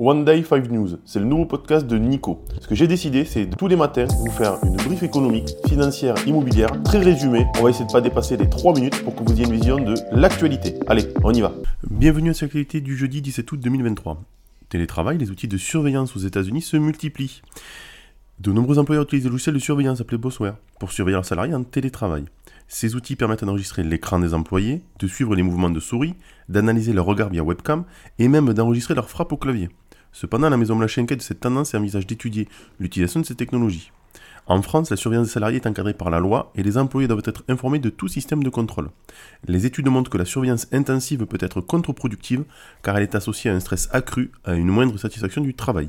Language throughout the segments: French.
One Day 5 News, c'est le nouveau podcast de Nico. Ce que j'ai décidé, c'est tous les matins vous faire une brief économique, financière, immobilière, très résumée. On va essayer de pas dépasser les 3 minutes pour que vous ayez une vision de l'actualité. Allez, on y va. Bienvenue à cette actualité du jeudi 17 août 2023. Télétravail, les outils de surveillance aux États-Unis se multiplient. De nombreux employeurs utilisent des logiciels de surveillance appelés Bossware pour surveiller leurs salariés en télétravail. Ces outils permettent d'enregistrer l'écran des employés, de suivre les mouvements de souris, d'analyser leur regard via webcam et même d'enregistrer leur frappe au clavier. Cependant, la Maison Blanche inquiète de cette tendance et envisage d'étudier l'utilisation de ces technologies. En France, la surveillance des salariés est encadrée par la loi et les employés doivent être informés de tout système de contrôle. Les études montrent que la surveillance intensive peut être contre-productive car elle est associée à un stress accru, à une moindre satisfaction du travail.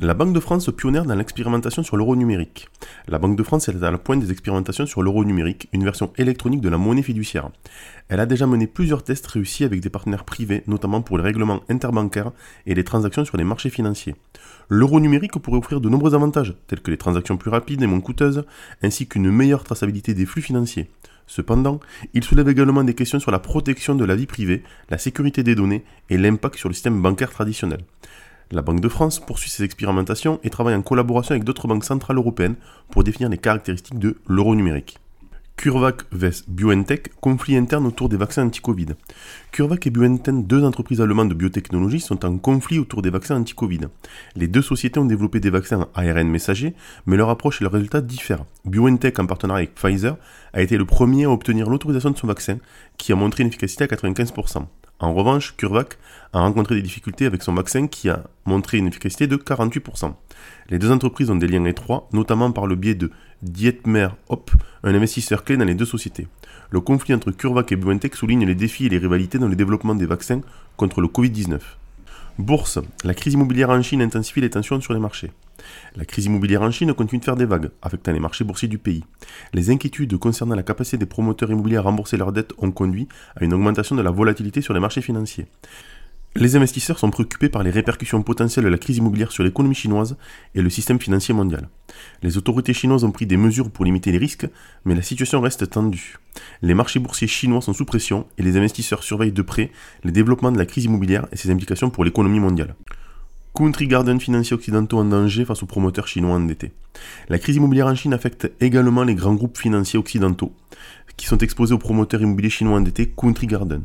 La Banque de France pionnière dans l'expérimentation sur l'euro numérique. La Banque de France est à la pointe des expérimentations sur l'euro numérique, une version électronique de la monnaie fiduciaire. Elle a déjà mené plusieurs tests réussis avec des partenaires privés, notamment pour les règlements interbancaires et les transactions sur les marchés financiers. L'euro numérique pourrait offrir de nombreux avantages, tels que les transactions plus rapides et moins coûteuses, ainsi qu'une meilleure traçabilité des flux financiers. Cependant, il soulève également des questions sur la protection de la vie privée, la sécurité des données et l'impact sur le système bancaire traditionnel. La Banque de France poursuit ses expérimentations et travaille en collaboration avec d'autres banques centrales européennes pour définir les caractéristiques de l'euro numérique. CureVac vs BioNTech, conflit interne autour des vaccins anti-Covid. CureVac et BioNTech, deux entreprises allemandes de biotechnologie, sont en conflit autour des vaccins anti-Covid. Les deux sociétés ont développé des vaccins ARN messagers, mais leur approche et leurs résultats diffèrent. BioNTech, en partenariat avec Pfizer, a été le premier à obtenir l'autorisation de son vaccin, qui a montré une efficacité à 95%. En revanche, CureVac a rencontré des difficultés avec son vaccin qui a montré une efficacité de 48%. Les deux entreprises ont des liens étroits, notamment par le biais de Dietmar Hop, un investisseur clé dans les deux sociétés. Le conflit entre CureVac et BioNTech souligne les défis et les rivalités dans le développement des vaccins contre le Covid-19. Bourse. La crise immobilière en Chine intensifie les tensions sur les marchés. La crise immobilière en Chine continue de faire des vagues, affectant les marchés boursiers du pays. Les inquiétudes concernant la capacité des promoteurs immobiliers à rembourser leurs dettes ont conduit à une augmentation de la volatilité sur les marchés financiers. Les investisseurs sont préoccupés par les répercussions potentielles de la crise immobilière sur l'économie chinoise et le système financier mondial. Les autorités chinoises ont pris des mesures pour limiter les risques, mais la situation reste tendue. Les marchés boursiers chinois sont sous pression et les investisseurs surveillent de près les développements de la crise immobilière et ses implications pour l'économie mondiale. Country Garden financiers occidentaux en danger face aux promoteurs chinois endettés. La crise immobilière en Chine affecte également les grands groupes financiers occidentaux qui sont exposés aux promoteurs immobiliers chinois endettés Country Garden.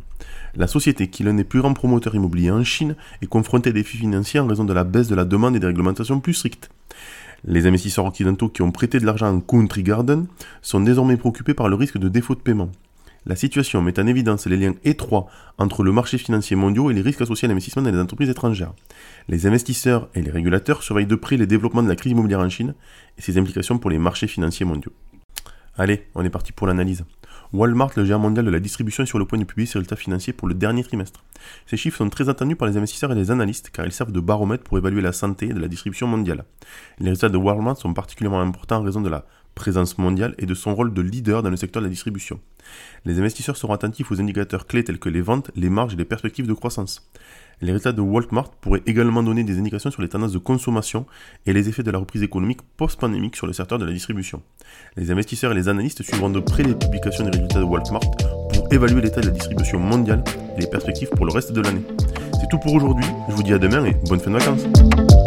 La société, qui est l'un des plus grands promoteurs immobiliers en Chine, est confrontée à des défis financiers en raison de la baisse de la demande et des réglementations plus strictes. Les investisseurs occidentaux qui ont prêté de l'argent en Country Garden sont désormais préoccupés par le risque de défaut de paiement. La situation met en évidence les liens étroits entre le marché financier mondial et les risques associés à l'investissement dans les entreprises étrangères. Les investisseurs et les régulateurs surveillent de près les développements de la crise immobilière en Chine et ses implications pour les marchés financiers mondiaux. Allez, on est parti pour l'analyse. Walmart, le géant mondial de la distribution, est sur le point de publier ses résultats financiers pour le dernier trimestre. Ces chiffres sont très attendus par les investisseurs et les analystes car ils servent de baromètre pour évaluer la santé de la distribution mondiale. Les résultats de Walmart sont particulièrement importants en raison de la présence mondiale et de son rôle de leader dans le secteur de la distribution. Les investisseurs seront attentifs aux indicateurs clés tels que les ventes, les marges et les perspectives de croissance. Les résultats de Walmart pourraient également donner des indications sur les tendances de consommation et les effets de la reprise économique post-pandémique sur le secteur de la distribution. Les investisseurs et les analystes suivront de près les publications des résultats de Walmart pour évaluer l'état de la distribution mondiale et les perspectives pour le reste de l'année. C'est tout pour aujourd'hui, je vous dis à demain et bonne fin de vacances.